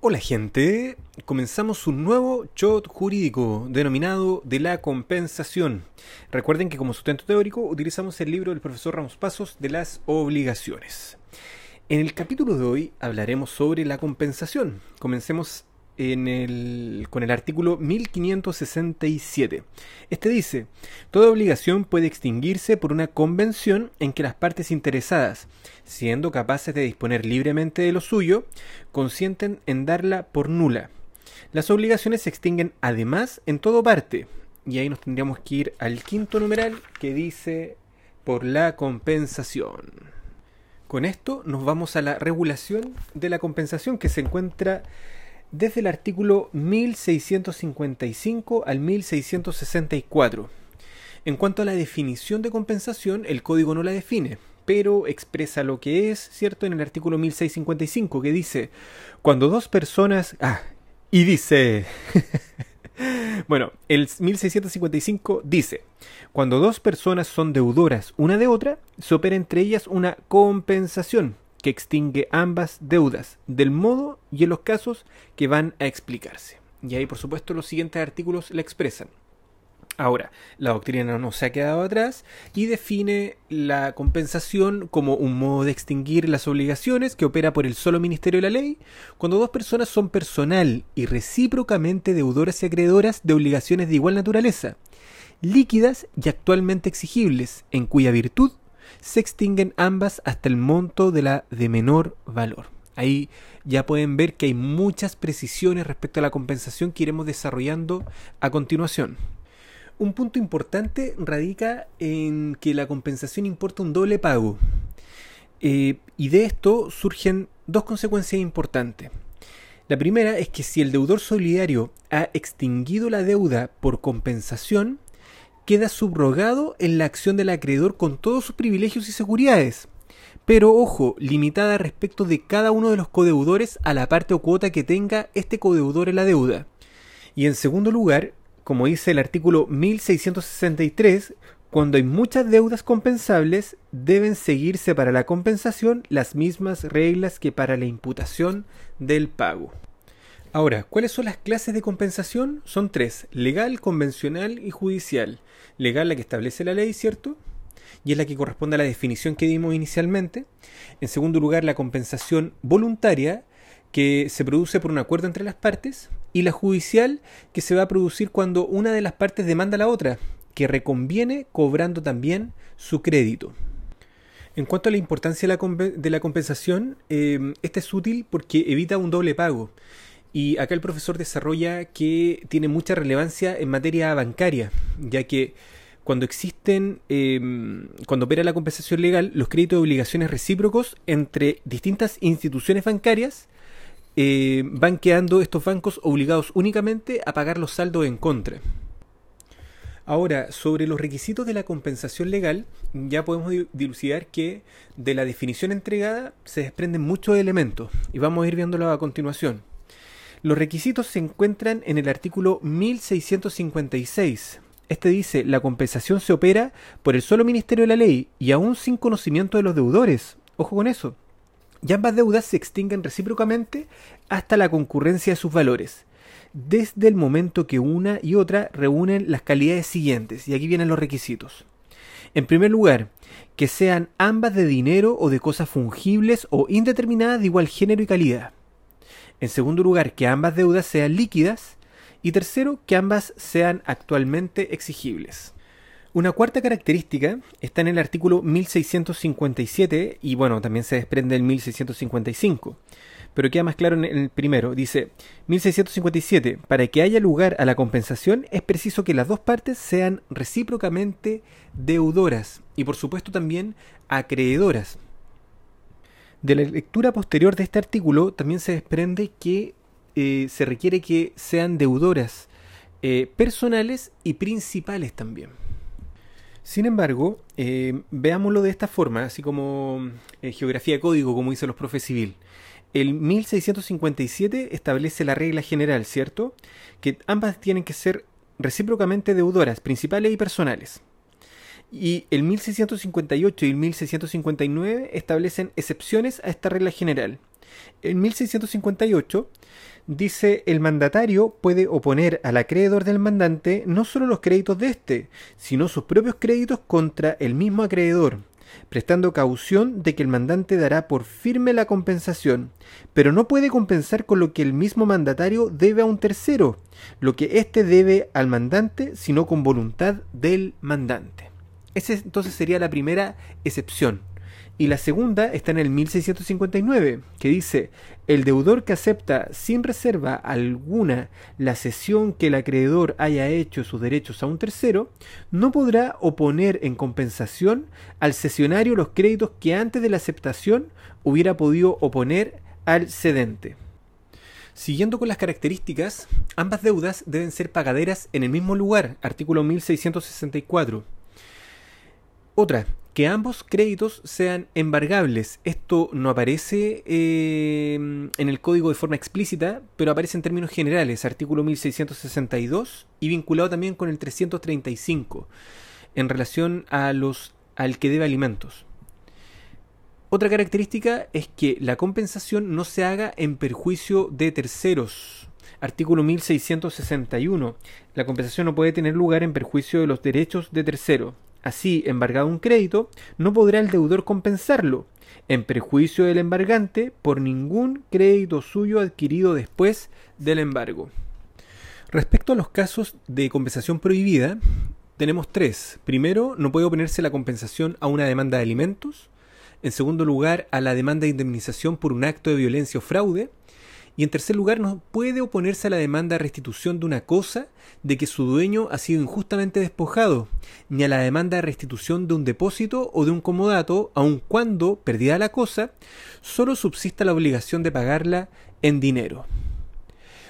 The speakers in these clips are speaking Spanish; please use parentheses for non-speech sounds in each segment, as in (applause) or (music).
Hola gente, comenzamos un nuevo shot jurídico denominado de la compensación. Recuerden que como sustento teórico utilizamos el libro del profesor Ramos Pasos de las obligaciones. En el capítulo de hoy hablaremos sobre la compensación. Comencemos en el, con el artículo 1567. Este dice, toda obligación puede extinguirse por una convención en que las partes interesadas, siendo capaces de disponer libremente de lo suyo, consienten en darla por nula. Las obligaciones se extinguen además en todo parte, y ahí nos tendríamos que ir al quinto numeral que dice por la compensación. Con esto nos vamos a la regulación de la compensación que se encuentra desde el artículo 1655 al 1664. En cuanto a la definición de compensación, el código no la define, pero expresa lo que es, ¿cierto? En el artículo 1655, que dice, cuando dos personas... Ah, y dice... (laughs) bueno, el 1655 dice, cuando dos personas son deudoras una de otra, se opera entre ellas una compensación extingue ambas deudas, del modo y en los casos que van a explicarse. Y ahí, por supuesto, los siguientes artículos la expresan. Ahora, la doctrina no se ha quedado atrás y define la compensación como un modo de extinguir las obligaciones que opera por el solo Ministerio de la Ley cuando dos personas son personal y recíprocamente deudoras y acreedoras de obligaciones de igual naturaleza, líquidas y actualmente exigibles, en cuya virtud se extinguen ambas hasta el monto de la de menor valor. Ahí ya pueden ver que hay muchas precisiones respecto a la compensación que iremos desarrollando a continuación. Un punto importante radica en que la compensación importa un doble pago. Eh, y de esto surgen dos consecuencias importantes. La primera es que si el deudor solidario ha extinguido la deuda por compensación, queda subrogado en la acción del acreedor con todos sus privilegios y seguridades. Pero ojo, limitada respecto de cada uno de los codeudores a la parte o cuota que tenga este codeudor en la deuda. Y en segundo lugar, como dice el artículo 1663, cuando hay muchas deudas compensables, deben seguirse para la compensación las mismas reglas que para la imputación del pago. Ahora, ¿cuáles son las clases de compensación? Son tres, legal, convencional y judicial. Legal la que establece la ley, ¿cierto? Y es la que corresponde a la definición que dimos inicialmente. En segundo lugar, la compensación voluntaria, que se produce por un acuerdo entre las partes. Y la judicial, que se va a producir cuando una de las partes demanda a la otra, que reconviene cobrando también su crédito. En cuanto a la importancia de la, compensación, eh, esta es útil porque evita un doble pago. Y acá el profesor desarrolla que tiene mucha relevancia en materia bancaria, ya que cuando existen, em, cuando opera la compensación legal, los créditos de obligaciones recíprocos entre distintas instituciones bancarias eh, van quedando estos bancos obligados únicamente a pagar los saldos en contra. Ahora, sobre los requisitos de la compensación legal, ya podemos dilucidar que de la definición entregada se desprenden muchos elementos y vamos a ir viéndolo a continuación. Los requisitos se encuentran en el artículo 1656. Este dice, la compensación se opera por el solo Ministerio de la Ley y aún sin conocimiento de los deudores. Ojo con eso. Y ambas deudas se extinguen recíprocamente hasta la concurrencia de sus valores, desde el momento que una y otra reúnen las calidades siguientes. Y aquí vienen los requisitos. En primer lugar, que sean ambas de dinero o de cosas fungibles o indeterminadas de igual género y calidad. En segundo lugar, que ambas deudas sean líquidas. Y tercero, que ambas sean actualmente exigibles. Una cuarta característica está en el artículo 1657 y bueno, también se desprende el 1655. Pero queda más claro en el primero. Dice 1657, para que haya lugar a la compensación es preciso que las dos partes sean recíprocamente deudoras y por supuesto también acreedoras. De la lectura posterior de este artículo también se desprende que eh, se requiere que sean deudoras eh, personales y principales también. Sin embargo, eh, veámoslo de esta forma, así como geografía código, como dice los profes civil. El 1657 establece la regla general, ¿cierto? Que ambas tienen que ser recíprocamente deudoras, principales y personales. Y el 1658 y el 1659 establecen excepciones a esta regla general. En 1658 dice el mandatario puede oponer al acreedor del mandante no solo los créditos de éste, sino sus propios créditos contra el mismo acreedor, prestando caución de que el mandante dará por firme la compensación, pero no puede compensar con lo que el mismo mandatario debe a un tercero, lo que éste debe al mandante, sino con voluntad del mandante. Esa entonces sería la primera excepción. Y la segunda está en el 1659, que dice, el deudor que acepta sin reserva alguna la cesión que el acreedor haya hecho sus derechos a un tercero, no podrá oponer en compensación al cesionario los créditos que antes de la aceptación hubiera podido oponer al cedente. Siguiendo con las características, ambas deudas deben ser pagaderas en el mismo lugar, artículo 1664. Otra, que ambos créditos sean embargables. Esto no aparece eh, en el código de forma explícita, pero aparece en términos generales, artículo 1662 y vinculado también con el 335 en relación a los al que debe alimentos. Otra característica es que la compensación no se haga en perjuicio de terceros. Artículo 1661. La compensación no puede tener lugar en perjuicio de los derechos de tercero. Así, embargado un crédito, no podrá el deudor compensarlo, en perjuicio del embargante, por ningún crédito suyo adquirido después del embargo. Respecto a los casos de compensación prohibida, tenemos tres. Primero, no puede oponerse la compensación a una demanda de alimentos. En segundo lugar, a la demanda de indemnización por un acto de violencia o fraude. Y en tercer lugar, no puede oponerse a la demanda de restitución de una cosa de que su dueño ha sido injustamente despojado, ni a la demanda de restitución de un depósito o de un comodato, aun cuando, perdida la cosa, solo subsista la obligación de pagarla en dinero.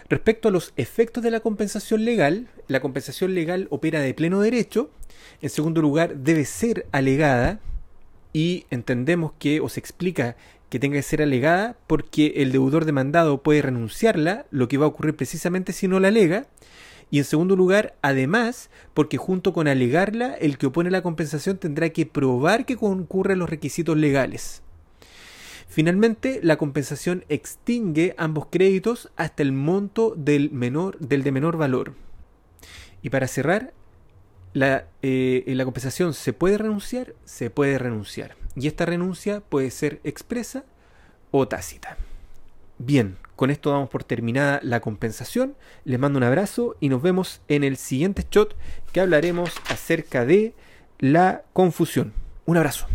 Respecto a los efectos de la compensación legal, la compensación legal opera de pleno derecho. En segundo lugar, debe ser alegada y entendemos que o se explica que tenga que ser alegada porque el deudor demandado puede renunciarla, lo que va a ocurrir precisamente si no la alega. Y en segundo lugar, además, porque junto con alegarla, el que opone la compensación tendrá que probar que concurren los requisitos legales. Finalmente, la compensación extingue ambos créditos hasta el monto del, menor, del de menor valor. Y para cerrar, la, eh, compensación se puede renunciar, se puede renunciar. Y esta renuncia puede ser expresa o tácita. Bien, con esto damos por terminada la compensación. Les mando un abrazo y nos vemos en el siguiente shot que hablaremos acerca de la confusión. Un abrazo.